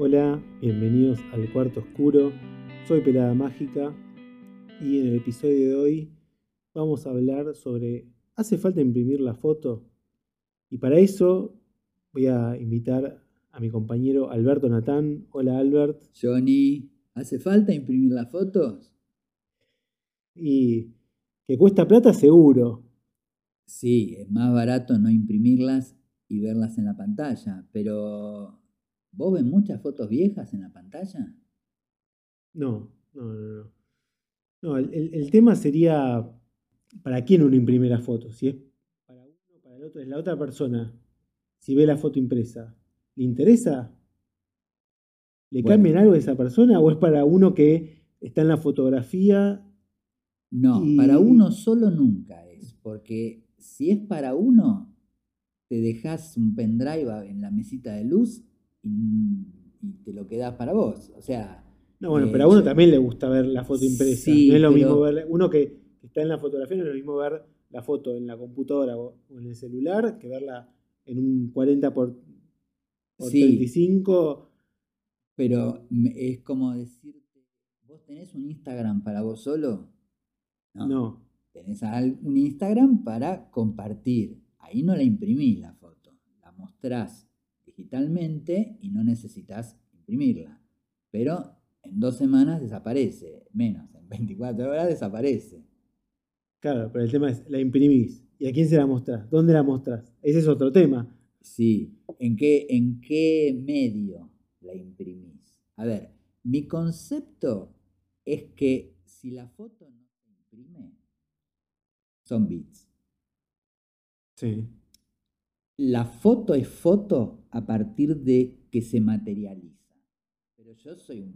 Hola, bienvenidos al cuarto oscuro. Soy Pelada Mágica y en el episodio de hoy vamos a hablar sobre ¿hace falta imprimir la foto? Y para eso voy a invitar a mi compañero Alberto Natán. Hola Albert. Johnny, ¿hace falta imprimir las fotos? Y que cuesta plata seguro. Sí, es más barato no imprimirlas y verlas en la pantalla, pero ¿Vos ves muchas fotos viejas en la pantalla? No, no, no, no. No, el, tema sería para quién uno imprime la foto. Si es para uno, para el otro, es la otra persona. Si ve la foto impresa, ¿le interesa? ¿Le cambian algo a esa persona o es para uno que está en la fotografía? No, para uno solo nunca es, porque si es para uno, te dejas un pendrive en la mesita de luz y, te lo quedas para vos. O sea. No, bueno, pero a uno también le gusta ver la foto impresa. no es lo mismo ver. Uno que está en la fotografía no es lo mismo ver la foto en la computadora o, en el celular que verla en un 40 por, 35. Pero es como decirte, ¿vos tenés un Instagram para vos solo? No. no. Tenés un Instagram para compartir. Ahí no la imprimís la foto, la mostrás digitalmente y no necesitas imprimirla. Pero en dos semanas desaparece, menos, en 24 horas desaparece. Claro, pero el tema es, la imprimís. ¿Y a quién se la mostrás? ¿Dónde la mostrás? Ese es otro tema. Sí, ¿en qué, en qué medio la imprimís? A ver, mi concepto es que si la foto no se imprime, son bits. Sí. La foto es foto a partir de que se materializa. Pero yo soy un,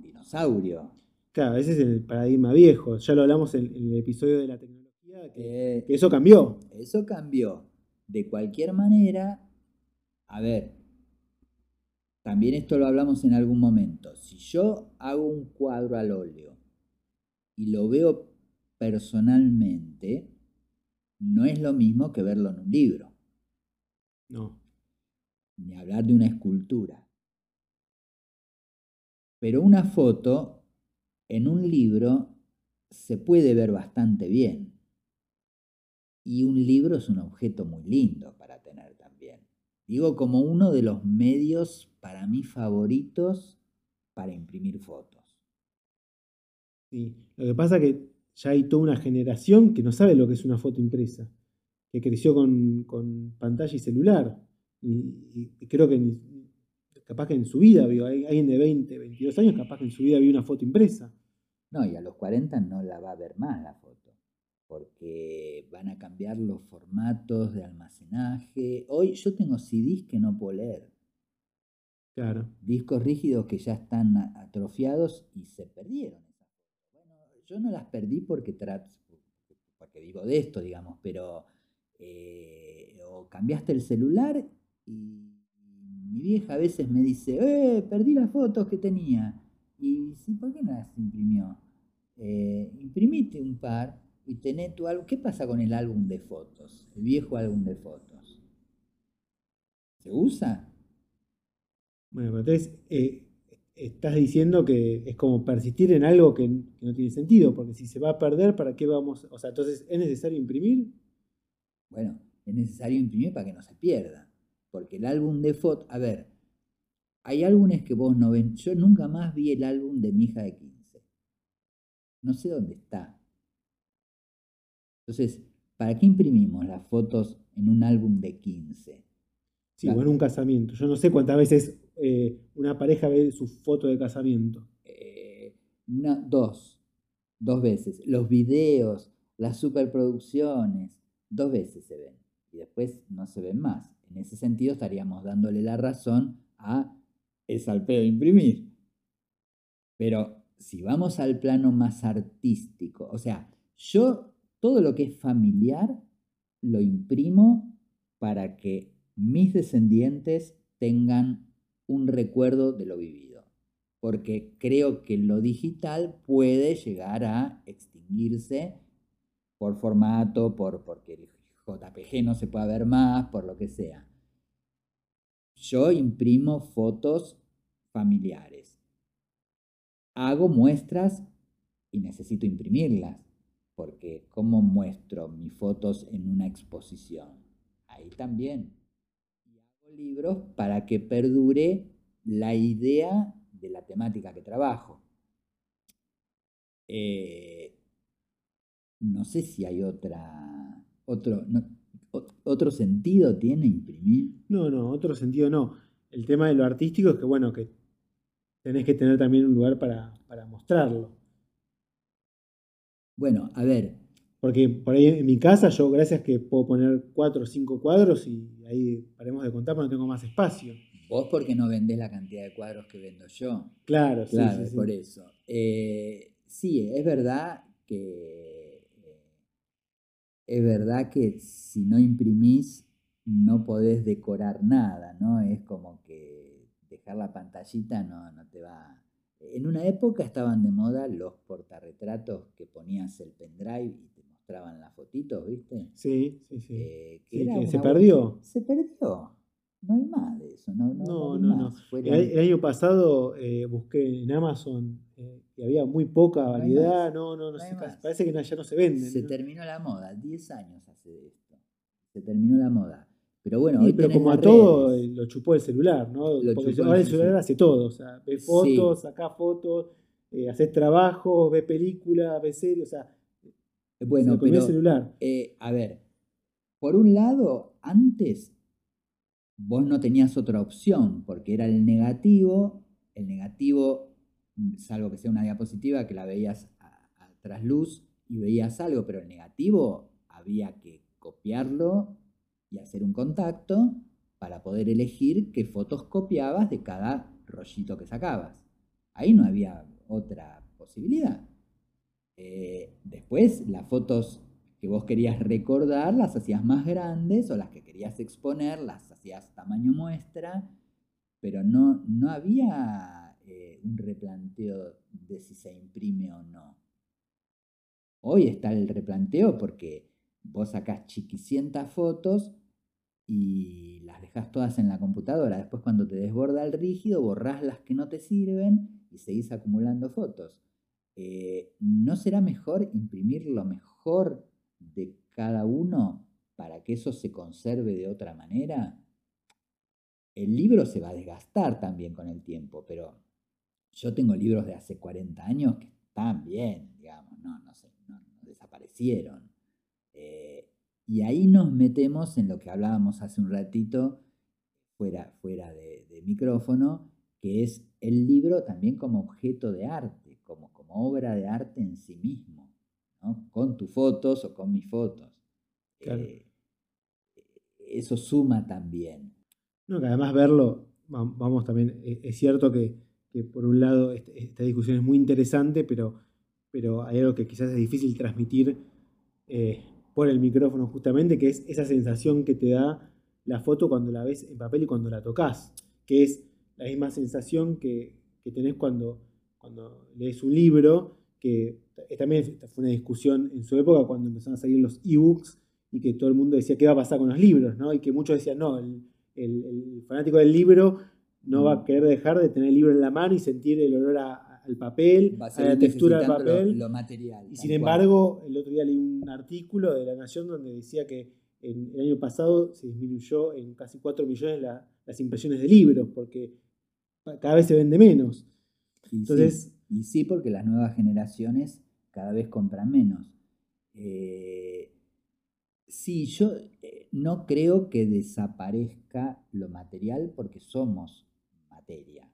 dinosaurio. Claro, ese es el paradigma viejo. Ya lo hablamos en, el episodio de la tecnología, que, que eso cambió. Eso cambió. De cualquier manera, a ver, también esto lo hablamos en algún momento. Si yo hago un cuadro al óleo y lo veo personalmente, no es lo mismo que verlo en un libro. No. Ni hablar de una escultura. Pero una foto en un libro se puede ver bastante bien. Y un libro es un objeto muy lindo para tener también. Digo como uno de los medios para mí favoritos para imprimir fotos. Sí, lo que pasa es que ya hay toda una generación que no sabe lo que es una foto impresa que creció con, pantalla y celular. Y, creo que capaz que en su vida vio, alguien de 20, 22 años, capaz que en su vida vio una foto impresa. No, y a los 40 no la va a ver más la foto, porque van a cambiar los formatos de almacenaje. Hoy yo tengo CDs que no puedo leer. Claro. Discos rígidos que ya están atrofiados y se perdieron. Bueno, yo no las perdí porque, porque vivo de esto, digamos, pero eh, o cambiaste el celular y mi vieja a veces me dice, eh, perdí las fotos que tenía. Y sí, ¿por qué no las imprimió? Eh, imprimite un par y tené tu álbum. ¿Qué pasa con el álbum de fotos? El viejo álbum de fotos. ¿Se usa? Bueno, entonces eh, estás diciendo que es como persistir en algo que, que, no tiene sentido, porque si se va a perder, ¿para qué vamos? O sea, entonces, ¿es necesario imprimir? Bueno, es necesario imprimir para que no se pierda. Porque el álbum de fotos, a ver, hay álbumes que vos no ven. Yo nunca más vi el álbum de mi hija de 15. No sé dónde está. Entonces, ¿para qué imprimimos las fotos en un álbum de 15? Sí, o en un casamiento. Yo no sé cuántas veces eh, una pareja ve su foto de casamiento. Eh, dos. Dos veces. Los videos, las superproducciones, dos veces se ven y después no se ven más. En ese sentido estaríamos dándole la razón a el salpeo de imprimir. Pero si vamos al plano más artístico, o sea, yo todo lo que es familiar lo imprimo para que mis descendientes tengan un recuerdo de lo vivido. Porque creo que lo digital puede llegar a extinguirse por formato, por, porque el JPG no se puede ver más, por lo que sea. Yo imprimo fotos familiares. Hago muestras y necesito imprimirlas, porque ¿cómo muestro mis fotos en una exposición? Ahí también. Y hago libros para que perdure la idea de la temática que trabajo. Eh, no sé si hay otra, otro, otro sentido tiene imprimir. No, no, otro sentido no. El tema de lo artístico es que, bueno, que tenés que tener también un lugar para, mostrarlo. Bueno, a ver. Porque por ahí en mi casa yo, gracias que puedo poner cuatro o cinco cuadros y ahí paremos de contar porque no tengo más espacio. Vos porque no vendés la cantidad de cuadros que vendo yo. Claro, claro, sí, por eso. Eh, sí, es verdad que es verdad que si no imprimís no podés decorar nada, ¿no? Es como que dejar la pantallita no, no te va. En una época estaban de moda los portarretratos que ponías el pendrive y te mostraban las fotitos, ¿viste? Sí, sí, sí. Eh, que se perdió. Se perdió. No hay más de eso. No, no, no. no, El, año pasado eh, busqué en Amazon eh, y había muy poca variedad. No, no, no, sé, parece que ya no se vende. Se terminó la moda. 10 años hace esto. Se terminó la moda. Pero bueno, pero como a todo eh, lo chupó el celular, ¿no? Porque ahora el celular hace todo. O sea, ve fotos, saca fotos, eh, haces trabajo, ve películas, ve series, o sea. Bueno, pero, el celular. a ver, por un lado, antes vos no tenías otra opción, porque era el negativo, el negativo, salvo que sea una diapositiva que la veías a, trasluz y veías algo, pero el negativo había que copiarlo y hacer un contacto para poder elegir qué fotos copiabas de cada rollito que sacabas. Ahí no había otra posibilidad. Eh, después las fotos vos querías recordar las hacías más grandes o las que querías exponer las hacías tamaño muestra, pero no, no había eh, un replanteo de si se imprime o no. Hoy está el replanteo porque vos sacás chiquicientas fotos y las dejas todas en la computadora. Después cuando te desborda el rígido, borrás las que no te sirven y seguís acumulando fotos. Eh, ¿No será mejor imprimir lo mejor de cada uno para que eso se conserve de otra manera, el libro se va a desgastar también con el tiempo, pero yo tengo libros de hace 40 años que están bien, digamos, no, no, no, desaparecieron. Eh, y ahí nos metemos en lo que hablábamos hace un ratito, fuera, fuera de, micrófono, que es el libro también como objeto de arte, como, como obra de arte en sí mismo con tus fotos o con mis fotos. Eh, eso suma también. No, que además verlo, vamos también, e, es cierto que, por un lado este, esta discusión es muy interesante, pero, pero hay algo que quizás es difícil transmitir eh, por el micrófono justamente, que es esa sensación que te da la foto cuando la ves en papel y cuando la tocas, que es la misma sensación que, que tenés cuando, cuando lees un libro, que también fue una discusión en su época cuando empezaron a salir los ebooks y que todo el mundo decía qué va a pasar con los libros, ¿no? Y que muchos decían, no, el, fanático del libro no va a querer dejar de tener el libro en la mano y sentir el olor al papel, a, la textura del papel. Lo, material. Y sin embargo, el otro día leí un artículo de La Nación donde decía que en, el año pasado se disminuyó en casi 4 millones las impresiones de libros, porque cada vez se vende menos. Entonces, y sí, porque las nuevas generaciones cada vez compran menos. Eh, sí, yo eh, no creo que desaparezca lo material porque somos materia.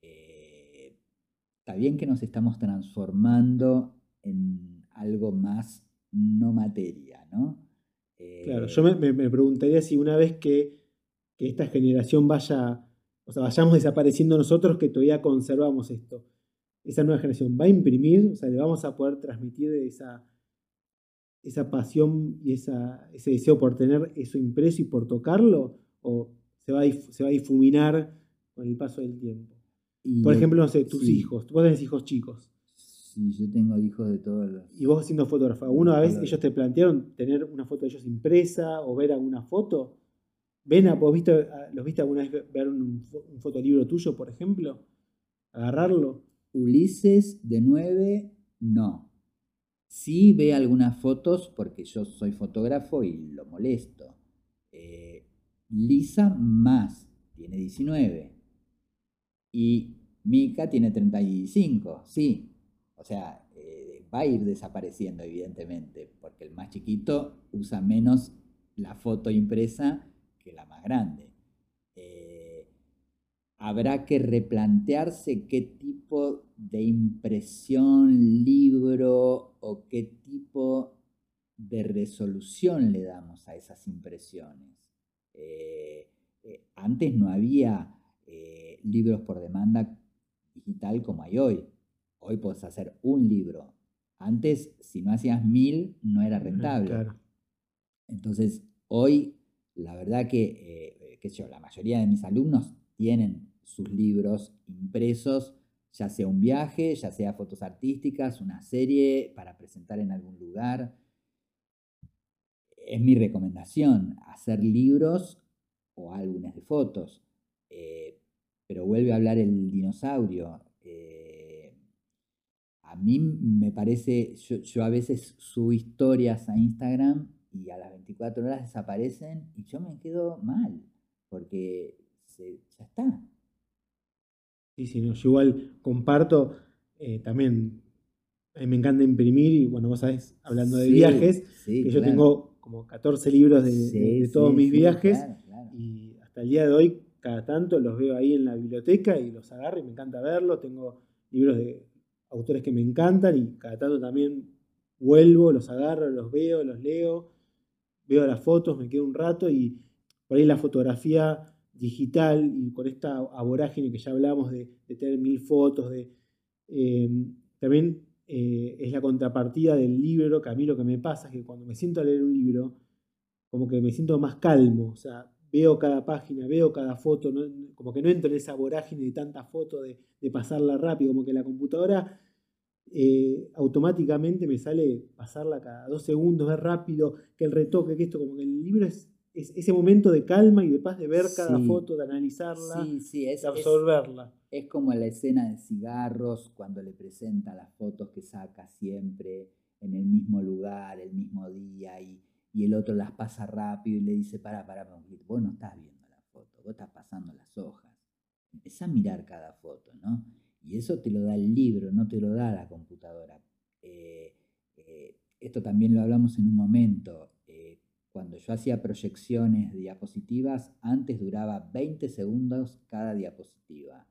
Eh, está bien que nos estamos transformando en algo más no materia, ¿no? claro, yo me, preguntaría si una vez que, que esta generación vaya, o sea, vayamos desapareciendo nosotros, que todavía conservamos esto esa nueva generación va a imprimir, o sea, le vamos a poder transmitir esa, esa pasión y esa, ese deseo por tener eso impreso y por tocarlo, o se va a, se va a difuminar con el paso del tiempo. por ejemplo, no sé, tus hijos, vos tenés hijos chicos. Sí, yo tengo hijos de todos los... Y vos siendo fotógrafa, ¿una vez ellos te plantearon tener una foto de ellos impresa o ver alguna foto? ¿Ven a, vos viste, los viste alguna vez ver un, un fotolibro tuyo, por ejemplo? agarrarlo. Ulises de 9, no. Sí ve algunas fotos porque yo soy fotógrafo y lo molesto. Eh, Lisa más, tiene 19. Y Mika tiene 35, sí. O sea, eh, va a ir desapareciendo evidentemente, porque el más chiquito usa menos la foto impresa que la más grande. Eh, habrá que replantearse qué tipo de impresión, libro o qué tipo de resolución le damos a esas impresiones. Eh, eh, antes no había libros por demanda digital como hay hoy. Hoy puedes hacer un libro. Antes, si no hacías mil, no era rentable. Entonces, hoy, la verdad que, eh, qué sé yo, la mayoría de mis alumnos tienen sus libros impresos, ya sea un viaje, ya sea fotos artísticas, una serie para presentar en algún lugar. Es mi recomendación, hacer libros o álbumes de fotos. Eh, pero vuelve a hablar el dinosaurio. Eh, a mí me parece, yo, yo, a veces subo historias a Instagram y a las 24 horas desaparecen y yo me quedo mal, porque ya está. Sí, sí, no, yo igual comparto eh, también, a mí me encanta imprimir y bueno, vos sabés, hablando de viajes, que yo tengo como 14 libros de, todos mis viajes y hasta el día de hoy cada tanto los veo ahí en la biblioteca y los agarro y me encanta verlos, tengo libros de autores que me encantan y cada tanto también vuelvo, los agarro, los veo, los leo veo las fotos, me quedo un rato y por ahí la fotografía digital y con esta aborágine que ya hablamos de, tener mil fotos, de, em, también eh, es la contrapartida del libro, que a mí lo que me pasa es que cuando me siento a leer un libro, como que me siento más calmo, o sea, veo cada página, veo cada foto, como que no entro en esa vorágine de tantas fotos, de, de pasarla rápido, como que la computadora eh, automáticamente me sale pasarla cada dos segundos, ver rápido, que el retoque, que esto, como que el libro es, ese momento de calma y de paz de ver cada foto, de analizarla, de absorberla. Es, como la escena de cigarros cuando le presenta las fotos que saca siempre en el mismo lugar, el mismo día, y, y el otro las pasa rápido y le dice, para, para, vos no estás viendo la foto, vos estás pasando las hojas. Empezá a mirar cada foto, ¿no? Y eso te lo da el libro, no te lo da la computadora. Eh, eh, esto también lo hablamos en un momento. Eh, cuando yo hacía proyecciones de diapositivas, antes duraba 20 segundos cada diapositiva.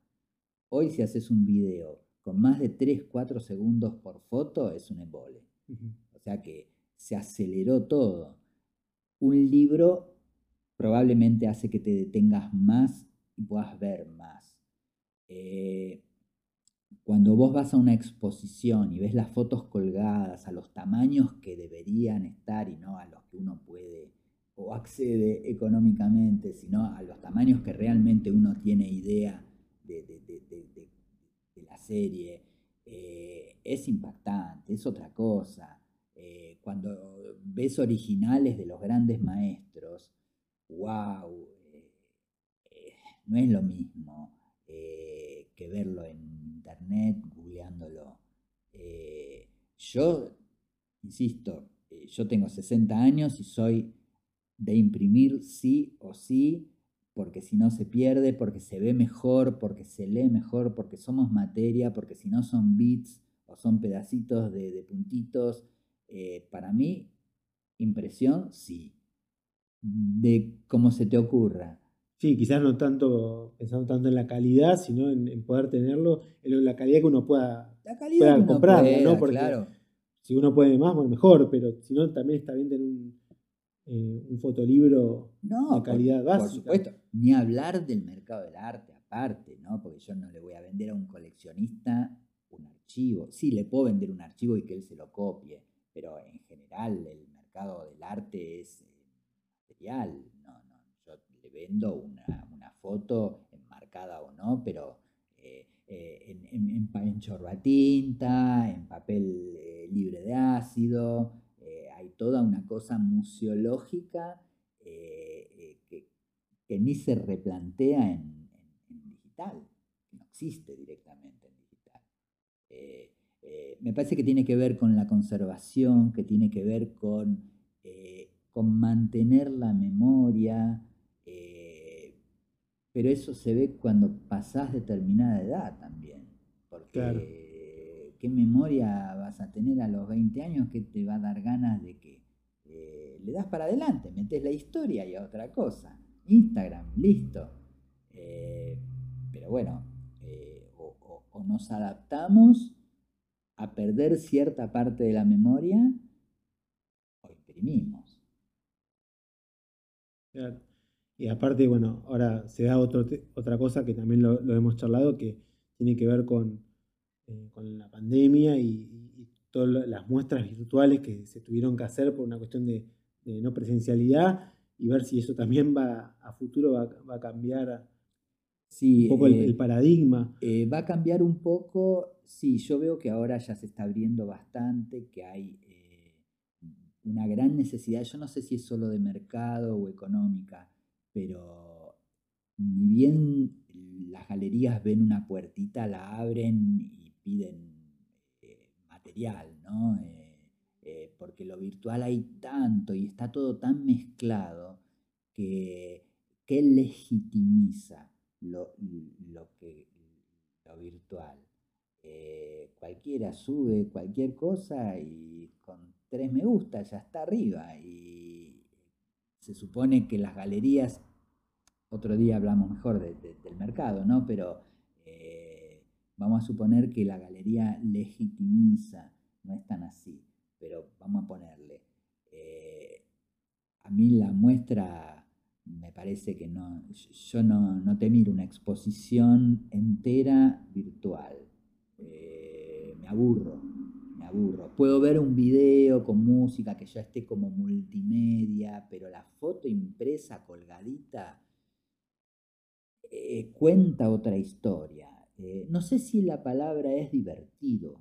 Hoy si haces un video con más de 3, 4 segundos por foto, es un embole. O sea que se aceleró todo. Un libro probablemente hace que te detengas más y puedas ver más. Cuando vos vas a una exposición y ves las fotos colgadas a los tamaños que deberían estar y no a los que uno puede o accede económicamente, sino a los tamaños que realmente uno tiene idea de, la serie, eh, es impactante, es otra cosa. Eh, cuando ves originales de los grandes maestros, wow, eh, no es lo mismo que verlo en internet, googleándolo. Eh, yo, insisto, eh, yo tengo 60 años y soy de imprimir sí o sí, porque si no se pierde, porque se ve mejor, porque se lee mejor, porque somos materia, porque si no son bits o son pedacitos de, puntitos. Eh, para mí, impresión sí. De cómo se te ocurra. Sí, quizás no tanto pensando tanto en la calidad, sino en, poder tenerlo, en la calidad que uno pueda, comprarlo, ¿no? Porque claro. si uno puede más, bueno, mejor, pero si no, también está bien tener un, eh, fotolibro de calidad básica. Por supuesto, ni hablar del mercado del arte aparte, ¿no? Porque yo no le voy a vender a un coleccionista un archivo. Sí, le puedo vender un archivo y que él se lo copie, pero en general el mercado del arte es eh, material, vendo una, foto enmarcada o no, pero eh, eh, en, en, en, chorbatinta, en papel eh, libre de ácido, hay toda una cosa museológica que, ni se replantea en, digital, no existe directamente. Eh, eh, me parece que tiene que ver con la conservación, que tiene que ver con, con mantener la memoria, pero eso se ve cuando pasás determinada edad también, porque ¿qué memoria vas a tener a los 20 años que te va a dar ganas de que le das para adelante, metes la historia y a otra cosa? Instagram, listo. Eh, pero bueno, eh, o, nos adaptamos a perder cierta parte de la memoria o imprimimos. Y aparte, bueno, ahora se da otra cosa que también lo, hemos charlado, que tiene que ver con, eh, la pandemia y, todas las muestras virtuales que se tuvieron que hacer por una cuestión de no presencialidad y ver si eso también va a futuro va, a cambiar un poco el, eh, paradigma. Eh, va a cambiar un poco, sí, yo veo que ahora ya se está abriendo bastante, que hay una gran necesidad, yo no sé si es solo de mercado o económica, pero ni bien las galerías ven una puertita, la abren y piden material, ¿no? Eh, porque lo virtual hay tanto y está todo tan mezclado que, que legitimiza lo, que, lo virtual. Eh, cualquiera sube cualquier cosa y con tres me gusta ya está arriba. Y se supone que las galerías, otro día hablamos mejor del mercado, ¿no? Pero eh, vamos a suponer que la galería legitimiza, no es tan así pero vamos a ponerle. Eh, a mí la muestra me parece que no, yo no, te miro una exposición entera virtual. Eh, me aburro, me aburro. Puedo ver un video con música que ya esté como multimedia, pero la foto impresa, colgadita, eh, cuenta otra historia. no sé si la palabra es divertido,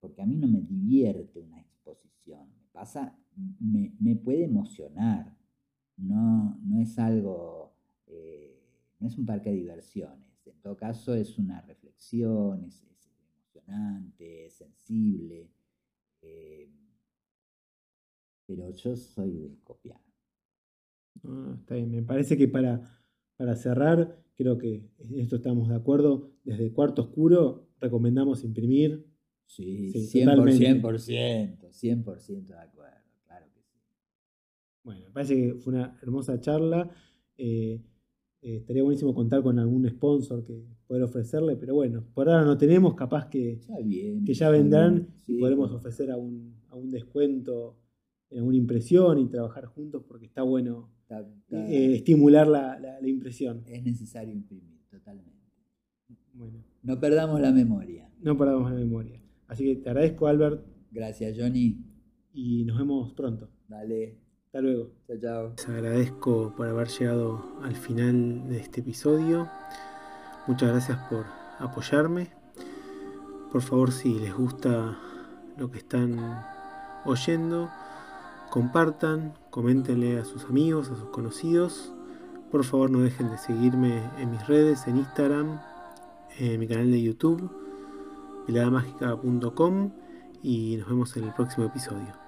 porque a mí no me divierte una exposición. Me pasa, me, puede emocionar. No, no es algo, eh, no es un parque de diversiones. En todo caso es una reflexión, es, emocionante, es sensible. Eh, pero yo soy de copiar. Ah, está bien. Me parece que para, para cerrar, creo que en esto estamos de acuerdo. Desde Cuarto Oscuro recomendamos imprimir Sí, 100%, 100%, de acuerdo, claro que sí. Bueno, me parece que fue una hermosa charla. Eh, eh, estaría buenísimo contar con algún sponsor que poder ofrecerle, pero bueno, por ahora no tenemos, capaz que ya, que ya vendrán y podremos ofrecer a un, descuento en alguna impresión y trabajar juntos porque está bueno eh, estimular la, la, impresión. Es necesario imprimir, totalmente. Bueno. No perdamos la memoria. No perdamos la memoria. Así que te agradezco, Albert. Gracias, Johnny. Y nos vemos pronto. Dale. Hasta luego. Chao, chao. Les agradezco por haber llegado al final de este episodio. Muchas gracias por apoyarme. Por favor, si les gusta lo que están oyendo, compartan, coméntenle a sus amigos, a sus conocidos. Por favor, no dejen de seguirme en mis redes, en Instagram, en mi canal de YouTube peladamagica.com y nos vemos en el próximo episodio.